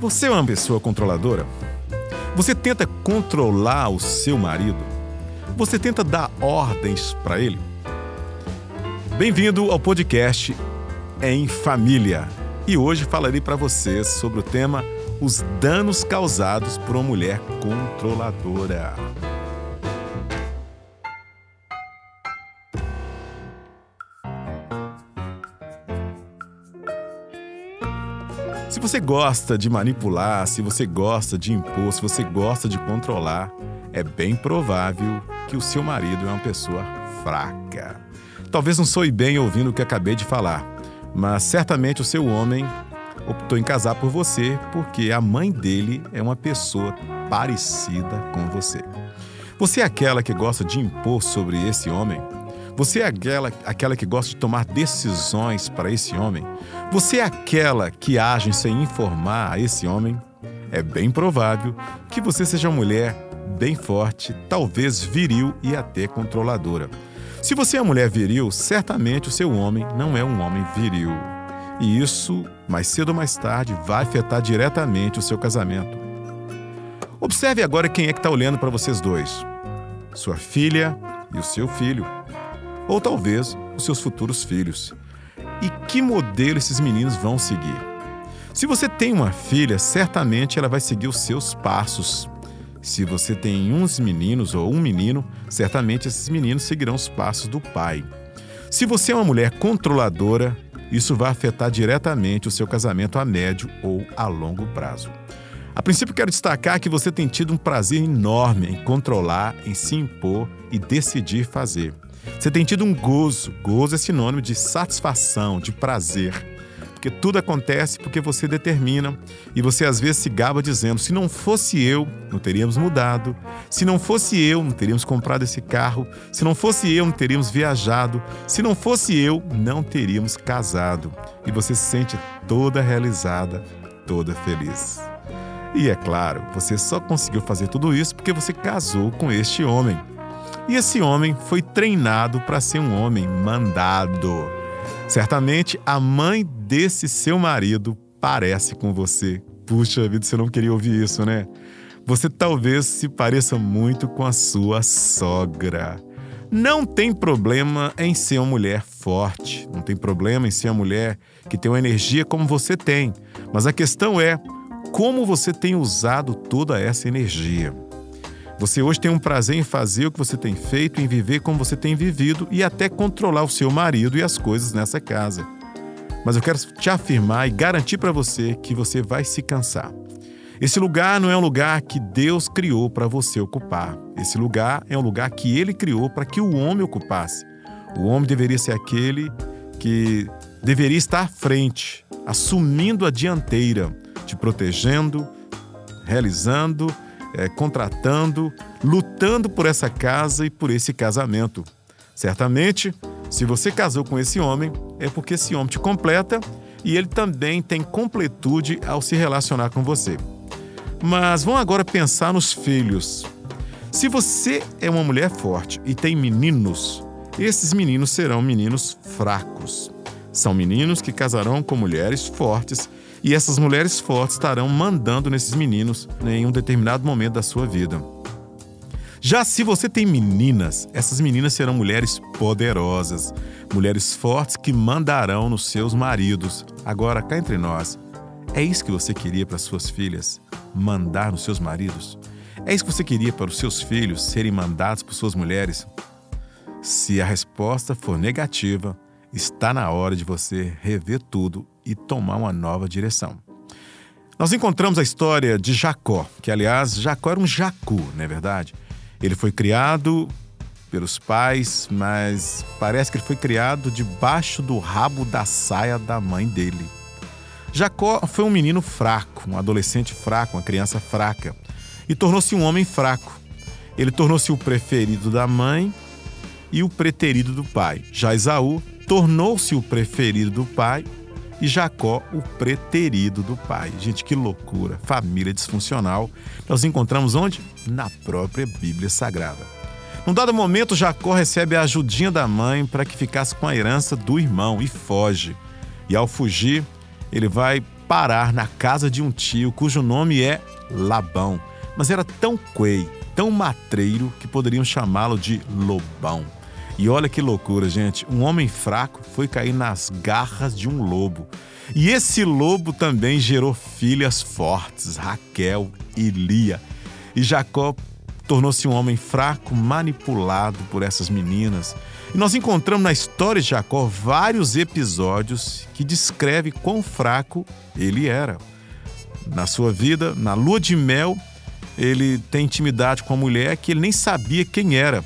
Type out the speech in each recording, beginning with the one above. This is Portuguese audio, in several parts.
Você é uma pessoa controladora? Você tenta controlar o seu marido? Você tenta dar ordens para ele? Bem-vindo ao podcast Em Família. E hoje falarei para vocês sobre o tema os danos causados por uma mulher controladora. Se você gosta de manipular, se você gosta de impor, se você gosta de controlar, é bem provável que o seu marido é uma pessoa fraca. Talvez não soe bem ouvindo o que acabei de falar, mas certamente o seu homem optou em casar por você porque a mãe dele é uma pessoa parecida com você. Você é aquela que gosta de impor sobre esse homem? Você é aquela, aquela que gosta de tomar decisões para esse homem? Você é aquela que age sem informar a esse homem? É bem provável que você seja uma mulher bem forte, talvez viril e até controladora. Se você é uma mulher viril, certamente o seu homem não é um homem viril. E isso, mais cedo ou mais tarde, vai afetar diretamente o seu casamento. Observe agora quem é que está olhando para vocês dois: sua filha e o seu filho ou talvez os seus futuros filhos. E que modelo esses meninos vão seguir? Se você tem uma filha, certamente ela vai seguir os seus passos. Se você tem uns meninos ou um menino, certamente esses meninos seguirão os passos do pai. Se você é uma mulher controladora, isso vai afetar diretamente o seu casamento a médio ou a longo prazo. A princípio, quero destacar que você tem tido um prazer enorme em controlar, em se impor e decidir fazer. Você tem tido um gozo. Gozo é sinônimo de satisfação, de prazer. Porque tudo acontece porque você determina e você às vezes se gaba dizendo: se não fosse eu, não teríamos mudado. Se não fosse eu, não teríamos comprado esse carro. Se não fosse eu, não teríamos viajado. Se não fosse eu, não teríamos casado. E você se sente toda realizada, toda feliz. E é claro, você só conseguiu fazer tudo isso porque você casou com este homem. E esse homem foi treinado para ser um homem mandado. Certamente a mãe desse seu marido parece com você. Puxa vida, você não queria ouvir isso, né? Você talvez se pareça muito com a sua sogra. Não tem problema em ser uma mulher forte, não tem problema em ser uma mulher que tem uma energia como você tem, mas a questão é como você tem usado toda essa energia. Você hoje tem um prazer em fazer o que você tem feito, em viver como você tem vivido e até controlar o seu marido e as coisas nessa casa. Mas eu quero te afirmar e garantir para você que você vai se cansar. Esse lugar não é um lugar que Deus criou para você ocupar. Esse lugar é um lugar que ele criou para que o homem ocupasse. O homem deveria ser aquele que deveria estar à frente, assumindo a dianteira, te protegendo, realizando é, contratando, lutando por essa casa e por esse casamento. Certamente, se você casou com esse homem, é porque esse homem te completa e ele também tem completude ao se relacionar com você. Mas vamos agora pensar nos filhos. Se você é uma mulher forte e tem meninos, esses meninos serão meninos fracos. São meninos que casarão com mulheres fortes e essas mulheres fortes estarão mandando nesses meninos em um determinado momento da sua vida. Já se você tem meninas, essas meninas serão mulheres poderosas, mulheres fortes que mandarão nos seus maridos. Agora, cá entre nós, é isso que você queria para suas filhas? Mandar nos seus maridos? É isso que você queria para os seus filhos serem mandados por suas mulheres? Se a resposta for negativa, está na hora de você rever tudo e tomar uma nova direção. Nós encontramos a história de Jacó, que aliás, Jacó era um jacu, não é verdade? Ele foi criado pelos pais, mas parece que ele foi criado debaixo do rabo da saia da mãe dele. Jacó foi um menino fraco, um adolescente fraco, uma criança fraca, e tornou-se um homem fraco. Ele tornou-se o preferido da mãe e o preterido do pai. Já Esaú tornou-se o preferido do pai e Jacó o preterido do pai. Gente, que loucura! Família disfuncional. Nós encontramos onde? Na própria Bíblia Sagrada. Num dado momento, Jacó recebe a ajudinha da mãe para que ficasse com a herança do irmão e foge. E ao fugir, ele vai parar na casa de um tio cujo nome é Labão, mas era tão quei, tão matreiro que poderiam chamá-lo de Lobão. E olha que loucura, gente. Um homem fraco foi cair nas garras de um lobo. E esse lobo também gerou filhas fortes, Raquel e Lia. E Jacó tornou-se um homem fraco, manipulado por essas meninas. E nós encontramos na história de Jacó vários episódios que descrevem quão fraco ele era. Na sua vida, na lua de mel, ele tem intimidade com a mulher que ele nem sabia quem era.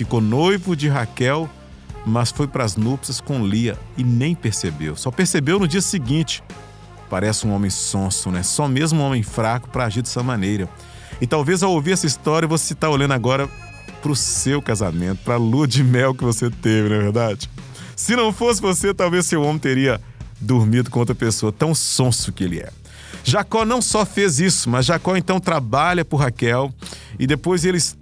Ficou noivo de Raquel, mas foi para as núpcias com Lia e nem percebeu. Só percebeu no dia seguinte. Parece um homem sonso, né? Só mesmo um homem fraco para agir dessa maneira. E talvez ao ouvir essa história você está olhando agora para o seu casamento, para a lua de mel que você teve, não é verdade? Se não fosse você, talvez seu homem teria dormido com outra pessoa, tão sonso que ele é. Jacó não só fez isso, mas Jacó então trabalha por Raquel e depois eles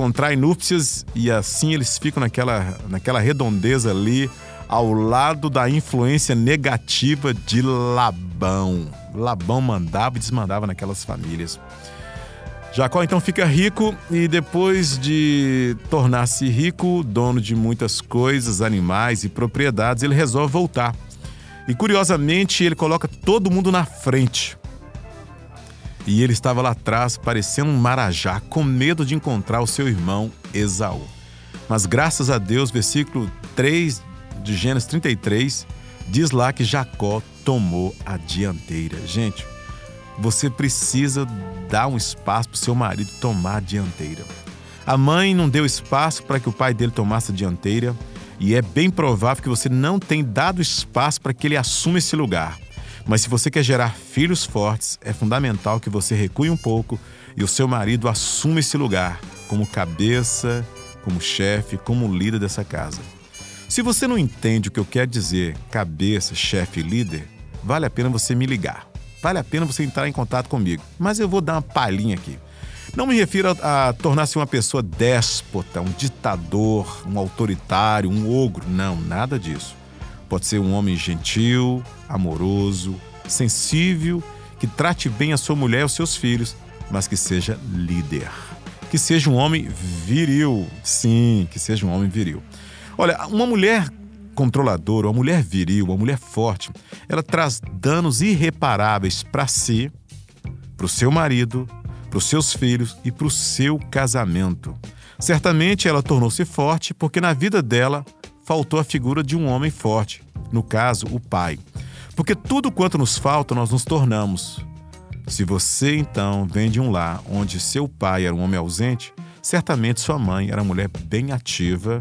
contraem núpcias e assim eles ficam naquela, naquela redondeza ali, ao lado da influência negativa de Labão. Labão mandava e desmandava naquelas famílias. Jacó então fica rico e depois de tornar-se rico, dono de muitas coisas, animais e propriedades, ele resolve voltar. E curiosamente, ele coloca todo mundo na frente. E ele estava lá atrás, parecendo um marajá, com medo de encontrar o seu irmão Esaú. Mas graças a Deus, versículo 3 de Gênesis 33, diz lá que Jacó tomou a dianteira. Gente, você precisa dar um espaço para o seu marido tomar a dianteira. A mãe não deu espaço para que o pai dele tomasse a dianteira e é bem provável que você não tenha dado espaço para que ele assuma esse lugar. Mas se você quer gerar filhos fortes, é fundamental que você recue um pouco e o seu marido assuma esse lugar como cabeça, como chefe, como líder dessa casa. Se você não entende o que eu quero dizer, cabeça, chefe líder, vale a pena você me ligar vale a pena você entrar em contato comigo. Mas eu vou dar uma palhinha aqui. Não me refiro a, a tornar-se uma pessoa déspota, um ditador, um autoritário, um ogro. Não, nada disso. Pode ser um homem gentil, amoroso, sensível, que trate bem a sua mulher e os seus filhos, mas que seja líder. Que seja um homem viril. Sim, que seja um homem viril. Olha, uma mulher controladora, uma mulher viril, uma mulher forte, ela traz danos irreparáveis para si, para o seu marido, para os seus filhos e para o seu casamento. Certamente ela tornou-se forte porque na vida dela faltou a figura de um homem forte, no caso, o pai. Porque tudo quanto nos falta, nós nos tornamos. Se você então vem de um lar onde seu pai era um homem ausente, certamente sua mãe era uma mulher bem ativa,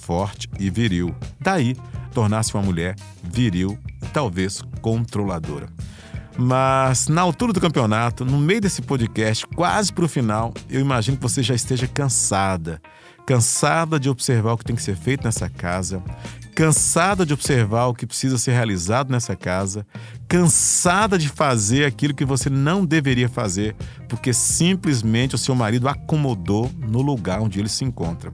forte e viril. Daí, tornar-se uma mulher viril e talvez controladora. Mas na altura do campeonato, no meio desse podcast, quase para o final, eu imagino que você já esteja cansada. Cansada de observar o que tem que ser feito nessa casa, cansada de observar o que precisa ser realizado nessa casa, cansada de fazer aquilo que você não deveria fazer, porque simplesmente o seu marido acomodou no lugar onde ele se encontra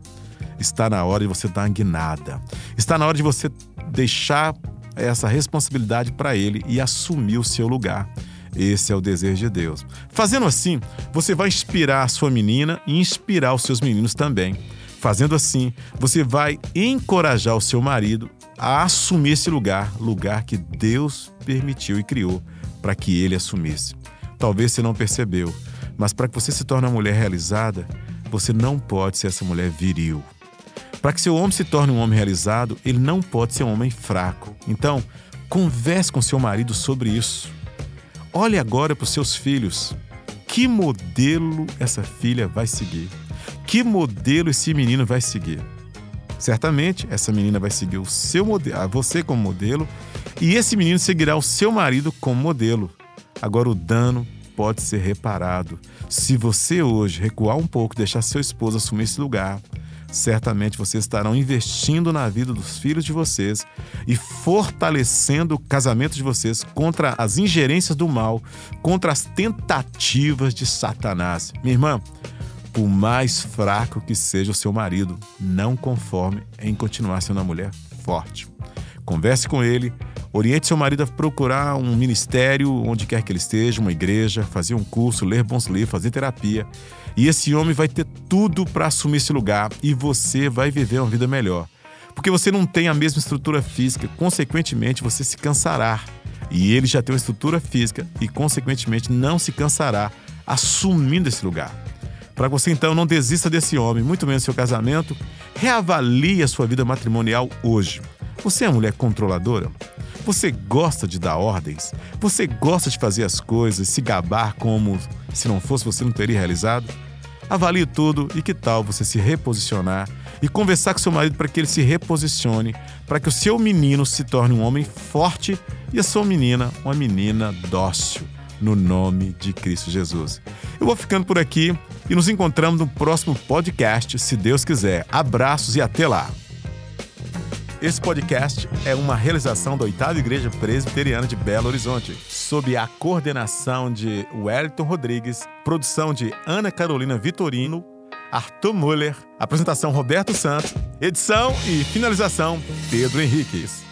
está na hora de você dar guinada. Está na hora de você deixar essa responsabilidade para ele e assumir o seu lugar. Esse é o desejo de Deus. Fazendo assim, você vai inspirar a sua menina e inspirar os seus meninos também. Fazendo assim, você vai encorajar o seu marido a assumir esse lugar, lugar que Deus permitiu e criou para que ele assumisse. Talvez você não percebeu, mas para que você se torne uma mulher realizada, você não pode ser essa mulher viril. Para que seu homem se torne um homem realizado, ele não pode ser um homem fraco. Então, converse com seu marido sobre isso. Olhe agora para os seus filhos. Que modelo essa filha vai seguir? Que modelo esse menino vai seguir? Certamente, essa menina vai seguir o seu modelo, você como modelo, e esse menino seguirá o seu marido como modelo. Agora, o dano pode ser reparado. Se você hoje recuar um pouco, deixar seu esposo assumir esse lugar, certamente vocês estarão investindo na vida dos filhos de vocês e fortalecendo o casamento de vocês contra as ingerências do mal, contra as tentativas de Satanás. Minha irmã, por mais fraco que seja o seu marido, não conforme em continuar sendo uma mulher forte. Converse com ele, Oriente seu marido a procurar um ministério onde quer que ele esteja, uma igreja, fazer um curso, ler bons livros, fazer terapia. E esse homem vai ter tudo para assumir esse lugar e você vai viver uma vida melhor. Porque você não tem a mesma estrutura física, consequentemente você se cansará. E ele já tem uma estrutura física e, consequentemente, não se cansará assumindo esse lugar. Para você então não desista desse homem, muito menos seu casamento, reavalie a sua vida matrimonial hoje. Você é mulher controladora? Você gosta de dar ordens? Você gosta de fazer as coisas, se gabar como se não fosse você não teria realizado? Avalie tudo e que tal você se reposicionar e conversar com seu marido para que ele se reposicione, para que o seu menino se torne um homem forte e a sua menina uma menina dócil, no nome de Cristo Jesus. Eu vou ficando por aqui e nos encontramos no próximo podcast, se Deus quiser. Abraços e até lá! Esse podcast é uma realização da Oitava Igreja Presbiteriana de Belo Horizonte, sob a coordenação de Wellington Rodrigues, produção de Ana Carolina Vitorino, Arthur Muller, apresentação Roberto Santos, edição e finalização Pedro Henriques.